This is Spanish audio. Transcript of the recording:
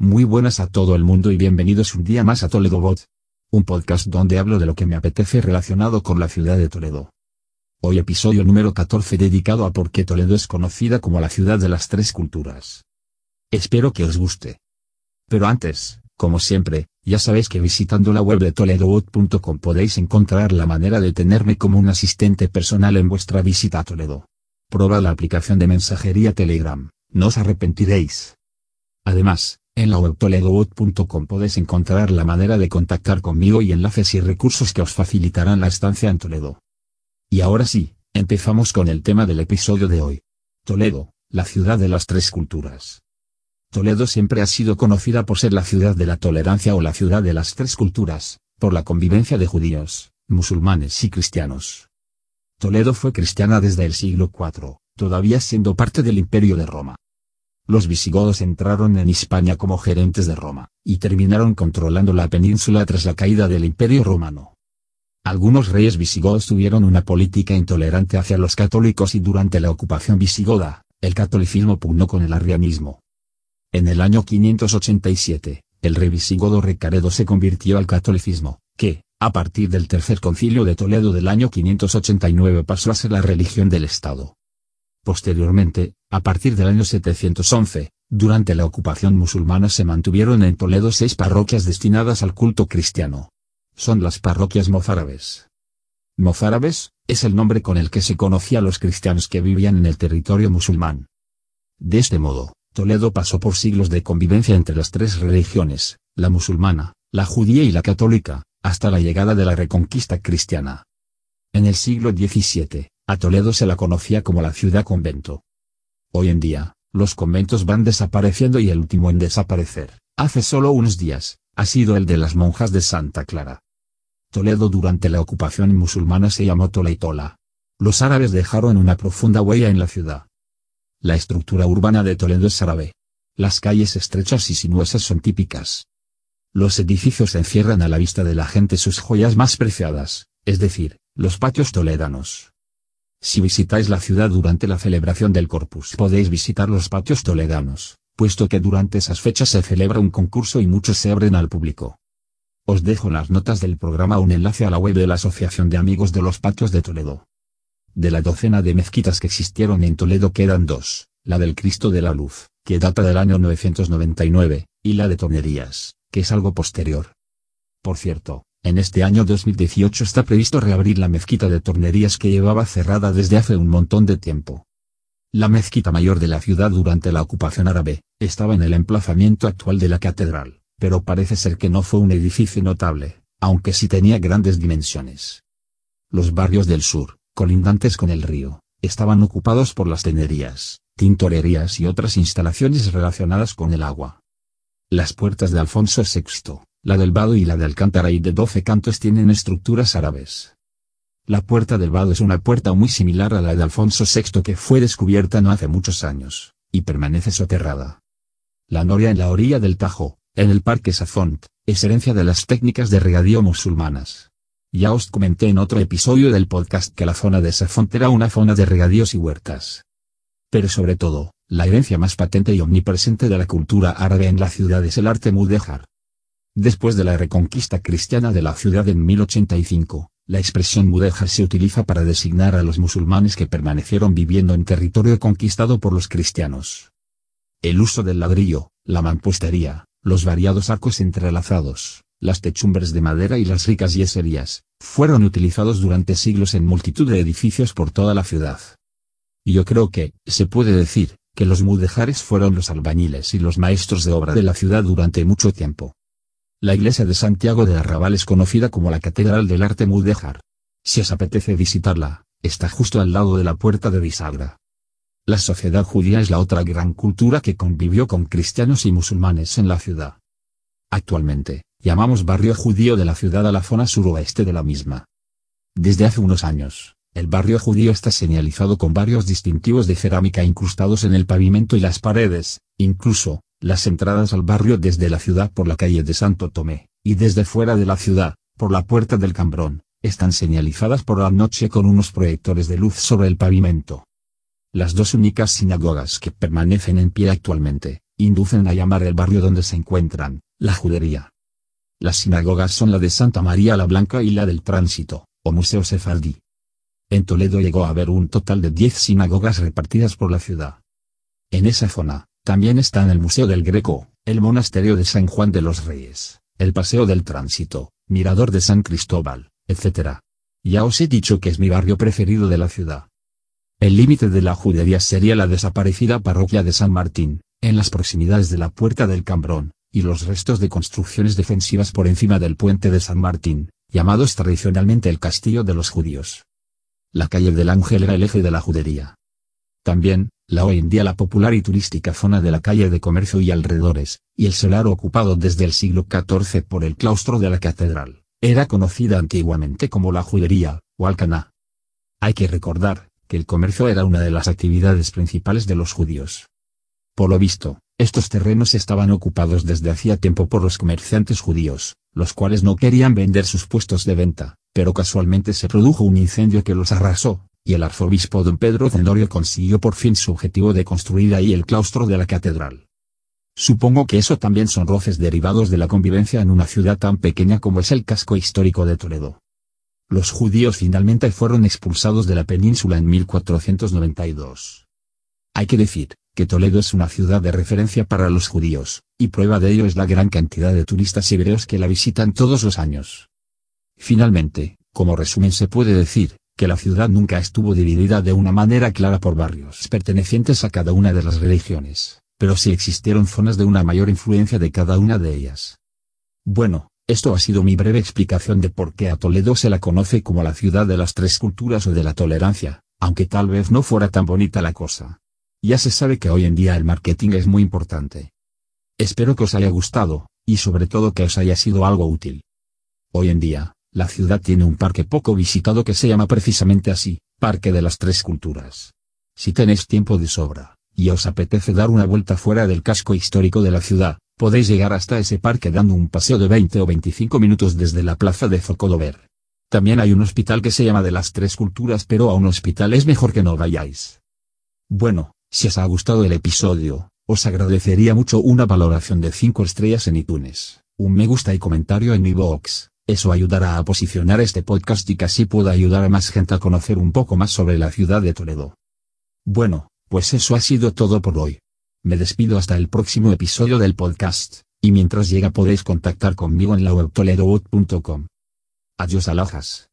Muy buenas a todo el mundo y bienvenidos un día más a Toledo Bot. Un podcast donde hablo de lo que me apetece relacionado con la ciudad de Toledo. Hoy episodio número 14 dedicado a por qué Toledo es conocida como la ciudad de las tres culturas. Espero que os guste. Pero antes, como siempre, ya sabéis que visitando la web de toledobot.com podéis encontrar la manera de tenerme como un asistente personal en vuestra visita a Toledo. Probad la aplicación de mensajería Telegram, no os arrepentiréis. Además, en la web toledobot.com podéis encontrar la manera de contactar conmigo y enlaces y recursos que os facilitarán la estancia en Toledo. Y ahora sí, empezamos con el tema del episodio de hoy. Toledo, la ciudad de las tres culturas. Toledo siempre ha sido conocida por ser la ciudad de la tolerancia o la ciudad de las tres culturas, por la convivencia de judíos, musulmanes y cristianos. Toledo fue cristiana desde el siglo IV, todavía siendo parte del Imperio de Roma. Los visigodos entraron en Hispania como gerentes de Roma, y terminaron controlando la península tras la caída del Imperio Romano. Algunos reyes visigodos tuvieron una política intolerante hacia los católicos y durante la ocupación visigoda, el catolicismo pugnó con el arrianismo. En el año 587, el rey visigodo Recaredo se convirtió al catolicismo, que, a partir del tercer concilio de Toledo del año 589 pasó a ser la religión del Estado. Posteriormente, a partir del año 711, durante la ocupación musulmana se mantuvieron en Toledo seis parroquias destinadas al culto cristiano. Son las parroquias mozárabes. Mozárabes, es el nombre con el que se conocía a los cristianos que vivían en el territorio musulmán. De este modo, Toledo pasó por siglos de convivencia entre las tres religiones, la musulmana, la judía y la católica, hasta la llegada de la reconquista cristiana. En el siglo XVII, a Toledo se la conocía como la ciudad convento. Hoy en día, los conventos van desapareciendo y el último en desaparecer, hace solo unos días, ha sido el de las monjas de Santa Clara. Toledo durante la ocupación musulmana se llamó Toleitola. Los árabes dejaron una profunda huella en la ciudad. La estructura urbana de Toledo es árabe. Las calles estrechas y sinuosas son típicas. Los edificios encierran a la vista de la gente sus joyas más preciadas, es decir, los patios toledanos. Si visitáis la ciudad durante la celebración del Corpus podéis visitar los patios toledanos, puesto que durante esas fechas se celebra un concurso y muchos se abren al público. Os dejo las notas del programa un enlace a la web de la Asociación de Amigos de los Patios de Toledo. De la docena de mezquitas que existieron en Toledo quedan dos, la del Cristo de la Luz, que data del año 999, y la de Tornerías, que es algo posterior. Por cierto, en este año 2018 está previsto reabrir la mezquita de Tornerías que llevaba cerrada desde hace un montón de tiempo. La mezquita mayor de la ciudad durante la ocupación árabe, estaba en el emplazamiento actual de la catedral, pero parece ser que no fue un edificio notable, aunque sí tenía grandes dimensiones. Los barrios del sur, colindantes con el río, estaban ocupados por las tenerías, tintorerías y otras instalaciones relacionadas con el agua. Las puertas de Alfonso VI, la del Vado y la de Alcántara y de doce cantos tienen estructuras árabes. La puerta del Vado es una puerta muy similar a la de Alfonso VI que fue descubierta no hace muchos años, y permanece soterrada. La noria en la orilla del Tajo, en el Parque Safont, es herencia de las técnicas de regadío musulmanas. Ya os comenté en otro episodio del podcast que la zona de Safont era una zona de regadíos y huertas. Pero sobre todo, la herencia más patente y omnipresente de la cultura árabe en la ciudad es el arte mudéjar, Después de la reconquista cristiana de la ciudad en 1085, la expresión mudéjar se utiliza para designar a los musulmanes que permanecieron viviendo en territorio conquistado por los cristianos. El uso del ladrillo, la mampostería, los variados arcos entrelazados, las techumbres de madera y las ricas yeserías, fueron utilizados durante siglos en multitud de edificios por toda la ciudad. Yo creo que, se puede decir, que los mudéjares fueron los albañiles y los maestros de obra de la ciudad durante mucho tiempo. La iglesia de Santiago de Arrabal es conocida como la Catedral del Arte Mudéjar. Si os apetece visitarla, está justo al lado de la puerta de bisagra. La sociedad judía es la otra gran cultura que convivió con cristianos y musulmanes en la ciudad. Actualmente, llamamos barrio judío de la ciudad a la zona suroeste de la misma. Desde hace unos años, el barrio judío está señalizado con varios distintivos de cerámica incrustados en el pavimento y las paredes, incluso, las entradas al barrio desde la ciudad por la calle de Santo Tomé, y desde fuera de la ciudad, por la puerta del Cambrón, están señalizadas por la noche con unos proyectores de luz sobre el pavimento. Las dos únicas sinagogas que permanecen en pie actualmente, inducen a llamar el barrio donde se encuentran, la judería. Las sinagogas son la de Santa María la Blanca y la del Tránsito, o Museo Sefardí. En Toledo llegó a haber un total de 10 sinagogas repartidas por la ciudad. En esa zona, también están el Museo del Greco, el Monasterio de San Juan de los Reyes, el Paseo del Tránsito, Mirador de San Cristóbal, etc. Ya os he dicho que es mi barrio preferido de la ciudad. El límite de la judería sería la desaparecida parroquia de San Martín, en las proximidades de la Puerta del Cambrón, y los restos de construcciones defensivas por encima del puente de San Martín, llamados tradicionalmente el Castillo de los Judíos. La calle del Ángel era el eje de la judería. También, la hoy en día la popular y turística zona de la calle de comercio y alrededores, y el solar ocupado desde el siglo XIV por el claustro de la catedral, era conocida antiguamente como la judería, o alcaná. Hay que recordar, que el comercio era una de las actividades principales de los judíos. Por lo visto, estos terrenos estaban ocupados desde hacía tiempo por los comerciantes judíos, los cuales no querían vender sus puestos de venta, pero casualmente se produjo un incendio que los arrasó, y el arzobispo don Pedro Zendorio consiguió por fin su objetivo de construir ahí el claustro de la catedral. Supongo que eso también son roces derivados de la convivencia en una ciudad tan pequeña como es el casco histórico de Toledo. Los judíos finalmente fueron expulsados de la península en 1492. Hay que decir, que Toledo es una ciudad de referencia para los judíos, y prueba de ello es la gran cantidad de turistas hebreos que la visitan todos los años. Finalmente, como resumen se puede decir, que la ciudad nunca estuvo dividida de una manera clara por barrios pertenecientes a cada una de las religiones, pero sí existieron zonas de una mayor influencia de cada una de ellas. Bueno, esto ha sido mi breve explicación de por qué a Toledo se la conoce como la ciudad de las tres culturas o de la tolerancia, aunque tal vez no fuera tan bonita la cosa. Ya se sabe que hoy en día el marketing es muy importante. Espero que os haya gustado, y sobre todo que os haya sido algo útil. Hoy en día, la ciudad tiene un parque poco visitado que se llama precisamente así, Parque de las Tres Culturas. Si tenéis tiempo de sobra, y os apetece dar una vuelta fuera del casco histórico de la ciudad, podéis llegar hasta ese parque dando un paseo de 20 o 25 minutos desde la plaza de Zocodover. También hay un hospital que se llama de las Tres Culturas pero a un hospital es mejor que no vayáis. Bueno, si os ha gustado el episodio, os agradecería mucho una valoración de 5 estrellas en iTunes, un me gusta y comentario en mi box. Eso ayudará a posicionar este podcast y casi pueda ayudar a más gente a conocer un poco más sobre la ciudad de Toledo. Bueno, pues eso ha sido todo por hoy. Me despido hasta el próximo episodio del podcast, y mientras llega podéis contactar conmigo en la web toledobot.com. Adiós alajas.